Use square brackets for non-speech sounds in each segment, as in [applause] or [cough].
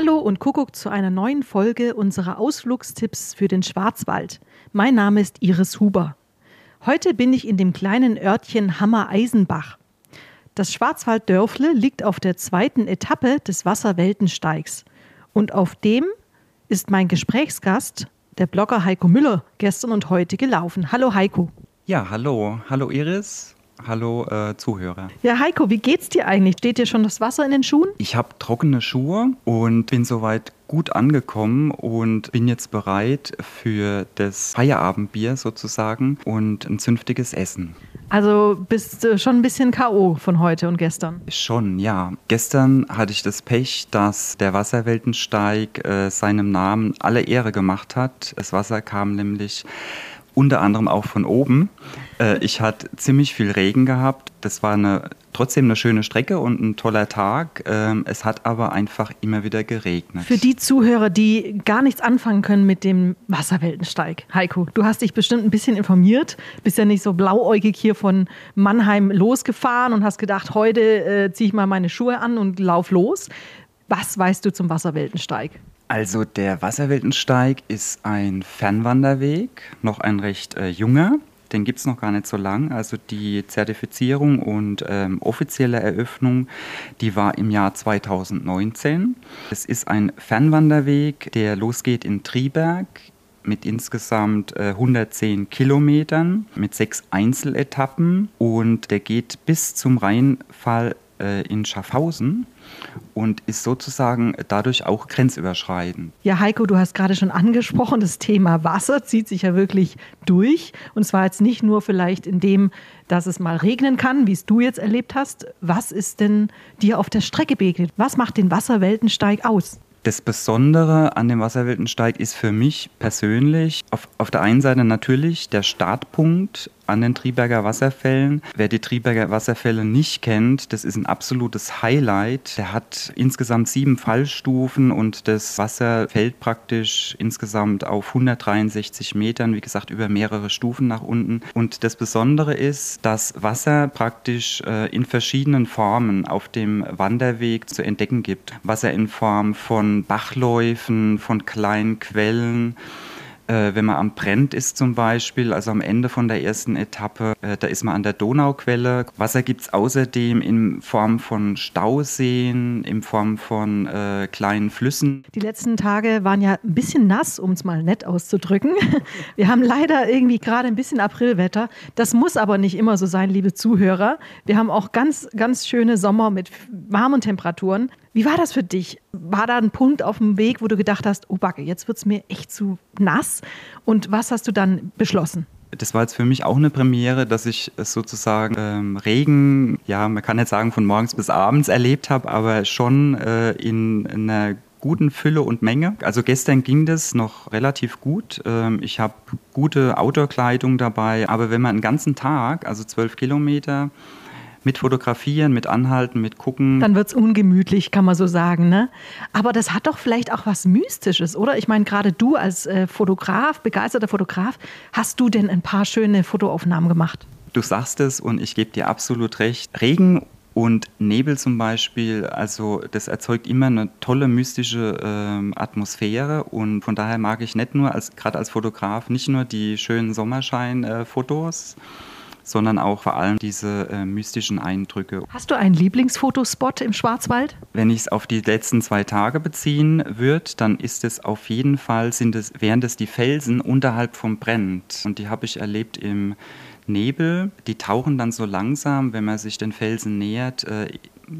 Hallo und Kuckuck zu einer neuen Folge unserer Ausflugstipps für den Schwarzwald. Mein Name ist Iris Huber. Heute bin ich in dem kleinen Örtchen Hammer-Eisenbach. Das Schwarzwalddörfle liegt auf der zweiten Etappe des Wasserweltensteigs. Und auf dem ist mein Gesprächsgast, der Blogger Heiko Müller, gestern und heute gelaufen. Hallo Heiko. Ja, hallo. Hallo Iris. Hallo äh, Zuhörer. Ja, Heiko, wie geht's dir eigentlich? Steht dir schon das Wasser in den Schuhen? Ich habe trockene Schuhe und bin soweit gut angekommen und bin jetzt bereit für das Feierabendbier sozusagen und ein zünftiges Essen. Also bist du schon ein bisschen K.O. von heute und gestern? Schon, ja. Gestern hatte ich das Pech, dass der Wasserweltensteig äh, seinem Namen alle Ehre gemacht hat. Das Wasser kam nämlich unter anderem auch von oben. Äh, ich hatte ziemlich viel Regen gehabt. Das war eine, trotzdem eine schöne Strecke und ein toller Tag. Ähm, es hat aber einfach immer wieder geregnet. Für die Zuhörer, die gar nichts anfangen können mit dem Wasserweltensteig, Heiko, du hast dich bestimmt ein bisschen informiert, bist ja nicht so blauäugig hier von Mannheim losgefahren und hast gedacht, heute äh, ziehe ich mal meine Schuhe an und lauf los. Was weißt du zum Wasserweltensteig? Also der Wasserweltensteig ist ein Fernwanderweg, noch ein recht äh, junger. Den gibt es noch gar nicht so lang. Also die Zertifizierung und ähm, offizielle Eröffnung, die war im Jahr 2019. Es ist ein Fernwanderweg, der losgeht in Triberg mit insgesamt äh, 110 Kilometern, mit sechs Einzeletappen und der geht bis zum Rheinfall äh, in Schaffhausen und ist sozusagen dadurch auch grenzüberschreitend. Ja, Heiko, du hast gerade schon angesprochen, das Thema Wasser zieht sich ja wirklich durch. Und zwar jetzt nicht nur vielleicht in dem, dass es mal regnen kann, wie es du jetzt erlebt hast. Was ist denn dir auf der Strecke begegnet? Was macht den Wasserweltensteig aus? Das Besondere an dem Wasserweltensteig ist für mich persönlich auf, auf der einen Seite natürlich der Startpunkt an den Triberger Wasserfällen. Wer die Triberger Wasserfälle nicht kennt, das ist ein absolutes Highlight. Der hat insgesamt sieben Fallstufen und das Wasser fällt praktisch insgesamt auf 163 Metern, wie gesagt, über mehrere Stufen nach unten. Und das Besondere ist, dass Wasser praktisch äh, in verschiedenen Formen auf dem Wanderweg zu entdecken gibt. Wasser in Form von Bachläufen, von kleinen Quellen, äh, wenn man am Brennt ist zum Beispiel, also am Ende von der ersten Etappe, äh, da ist man an der Donauquelle. Wasser gibt es außerdem in Form von Stauseen, in Form von äh, kleinen Flüssen. Die letzten Tage waren ja ein bisschen nass, um es mal nett auszudrücken. [laughs] Wir haben leider irgendwie gerade ein bisschen Aprilwetter. Das muss aber nicht immer so sein, liebe Zuhörer. Wir haben auch ganz, ganz schöne Sommer mit warmen Temperaturen. Wie war das für dich? War da ein Punkt auf dem Weg, wo du gedacht hast, oh Backe, jetzt wird es mir echt zu nass? Und was hast du dann beschlossen? Das war jetzt für mich auch eine Premiere, dass ich sozusagen ähm, Regen, ja, man kann nicht sagen von morgens bis abends erlebt habe, aber schon äh, in, in einer guten Fülle und Menge. Also gestern ging das noch relativ gut. Ähm, ich habe gute Outdoor-Kleidung dabei, aber wenn man einen ganzen Tag, also zwölf Kilometer, mit Fotografieren, mit Anhalten, mit Gucken. Dann wird es ungemütlich, kann man so sagen. Ne? Aber das hat doch vielleicht auch was Mystisches, oder? Ich meine, gerade du als äh, Fotograf, begeisterter Fotograf, hast du denn ein paar schöne Fotoaufnahmen gemacht? Du sagst es und ich gebe dir absolut recht. Regen und Nebel zum Beispiel, also das erzeugt immer eine tolle mystische ähm, Atmosphäre und von daher mag ich nicht nur als gerade als Fotograf nicht nur die schönen Sommerschein-Fotos, äh, sondern auch vor allem diese äh, mystischen Eindrücke. Hast du einen Lieblingsfotospot im Schwarzwald? Wenn ich es auf die letzten zwei Tage beziehen würde, dann ist es auf jeden Fall, sind es, wären es die Felsen unterhalb vom Brent. Und die habe ich erlebt im Nebel. Die tauchen dann so langsam, wenn man sich den Felsen nähert, äh,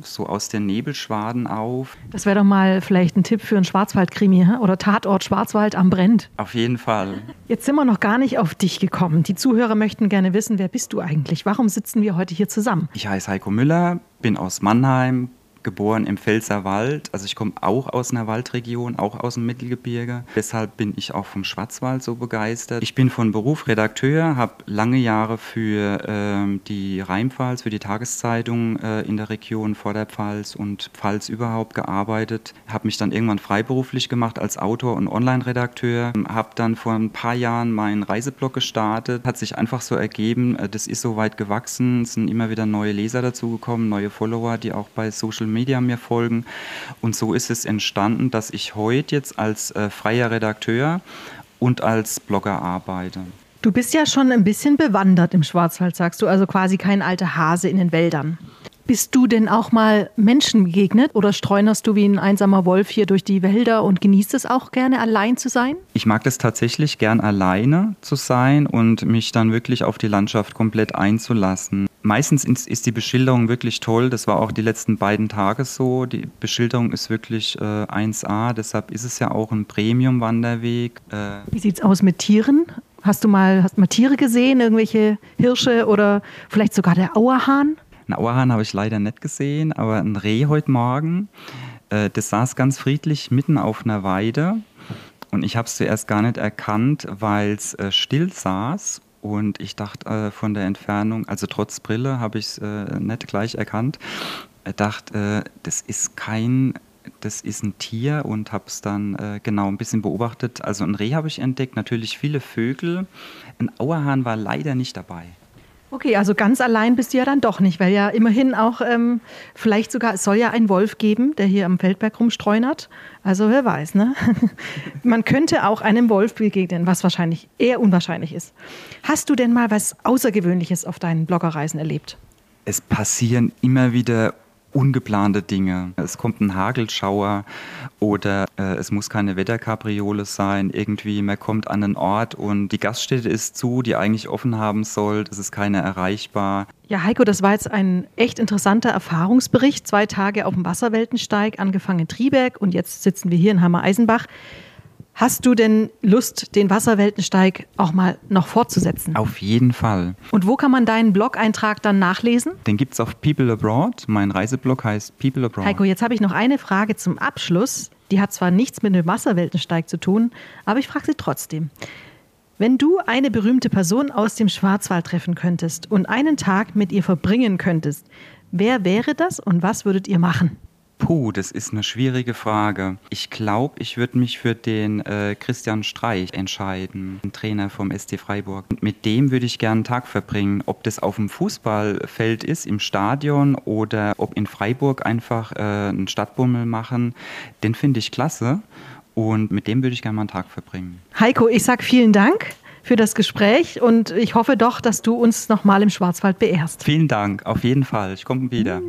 so aus den Nebelschwaden auf. Das wäre doch mal vielleicht ein Tipp für einen Schwarzwaldkrimi oder Tatort Schwarzwald am Brennt. Auf jeden Fall. Jetzt sind wir noch gar nicht auf dich gekommen. Die Zuhörer möchten gerne wissen, wer bist du eigentlich? Warum sitzen wir heute hier zusammen? Ich heiße Heiko Müller, bin aus Mannheim, geboren im Pfälzerwald. Also ich komme auch aus einer Waldregion, auch aus dem Mittelgebirge. Deshalb bin ich auch vom Schwarzwald so begeistert. Ich bin von Beruf Redakteur, habe lange Jahre für ähm, die Rheinpfalz, für die Tageszeitung äh, in der Region Vorderpfalz und Pfalz überhaupt gearbeitet. Habe mich dann irgendwann freiberuflich gemacht als Autor und Online-Redakteur. Habe dann vor ein paar Jahren meinen Reiseblog gestartet. Hat sich einfach so ergeben, äh, das ist so weit gewachsen. Es sind immer wieder neue Leser dazugekommen, neue Follower, die auch bei Social Media Media mir folgen. Und so ist es entstanden, dass ich heute jetzt als äh, freier Redakteur und als Blogger arbeite. Du bist ja schon ein bisschen bewandert im Schwarzwald, sagst du, also quasi kein alter Hase in den Wäldern. Bist du denn auch mal Menschen begegnet oder streunerst du wie ein einsamer Wolf hier durch die Wälder und genießt es auch gerne, allein zu sein? Ich mag es tatsächlich gern, alleine zu sein und mich dann wirklich auf die Landschaft komplett einzulassen. Meistens ist die Beschilderung wirklich toll. Das war auch die letzten beiden Tage so. Die Beschilderung ist wirklich äh, 1A. Deshalb ist es ja auch ein Premium-Wanderweg. Äh Wie sieht es aus mit Tieren? Hast du mal, hast mal Tiere gesehen, irgendwelche Hirsche oder vielleicht sogar der Auerhahn? Einen Auerhahn habe ich leider nicht gesehen, aber ein Reh heute Morgen, äh, das saß ganz friedlich mitten auf einer Weide. Und ich habe es zuerst gar nicht erkannt, weil es äh, still saß. Und ich dachte äh, von der Entfernung, also trotz Brille, habe ich es äh, nicht gleich erkannt. Dachte, äh, das ist kein das ist ein Tier und habe es dann äh, genau ein bisschen beobachtet. Also ein Reh habe ich entdeckt, natürlich viele Vögel. Ein Auerhahn war leider nicht dabei. Okay, also ganz allein bist du ja dann doch nicht, weil ja immerhin auch ähm, vielleicht sogar, es soll ja einen Wolf geben, der hier am Feldberg rumstreunert. Also wer weiß, ne? [laughs] Man könnte auch einem Wolf begegnen, was wahrscheinlich eher unwahrscheinlich ist. Hast du denn mal was Außergewöhnliches auf deinen Bloggerreisen erlebt? Es passieren immer wieder ungeplante Dinge. Es kommt ein Hagelschauer oder äh, es muss keine Wetterkapriole sein. Irgendwie, man kommt an einen Ort und die Gaststätte ist zu, die eigentlich offen haben soll. Es ist keiner erreichbar. Ja, Heiko, das war jetzt ein echt interessanter Erfahrungsbericht. Zwei Tage auf dem Wasserweltensteig, angefangen in Triberg und jetzt sitzen wir hier in Hammer-Eisenbach. Hast du denn Lust, den Wasserweltensteig auch mal noch fortzusetzen? Auf jeden Fall. Und wo kann man deinen Blog-Eintrag dann nachlesen? Den gibt es auf People Abroad. Mein Reiseblog heißt People Abroad. Heiko, jetzt habe ich noch eine Frage zum Abschluss. Die hat zwar nichts mit dem Wasserweltensteig zu tun, aber ich frage sie trotzdem. Wenn du eine berühmte Person aus dem Schwarzwald treffen könntest und einen Tag mit ihr verbringen könntest, wer wäre das und was würdet ihr machen? Puh, das ist eine schwierige Frage. Ich glaube, ich würde mich für den äh, Christian Streich entscheiden, den Trainer vom ST Freiburg. Und mit dem würde ich gerne einen Tag verbringen. Ob das auf dem Fußballfeld ist, im Stadion oder ob in Freiburg einfach äh, einen Stadtbummel machen, den finde ich klasse. Und mit dem würde ich gerne mal einen Tag verbringen. Heiko, ich sage vielen Dank für das Gespräch und ich hoffe doch, dass du uns nochmal im Schwarzwald beehrst. Vielen Dank, auf jeden Fall. Ich komme wieder.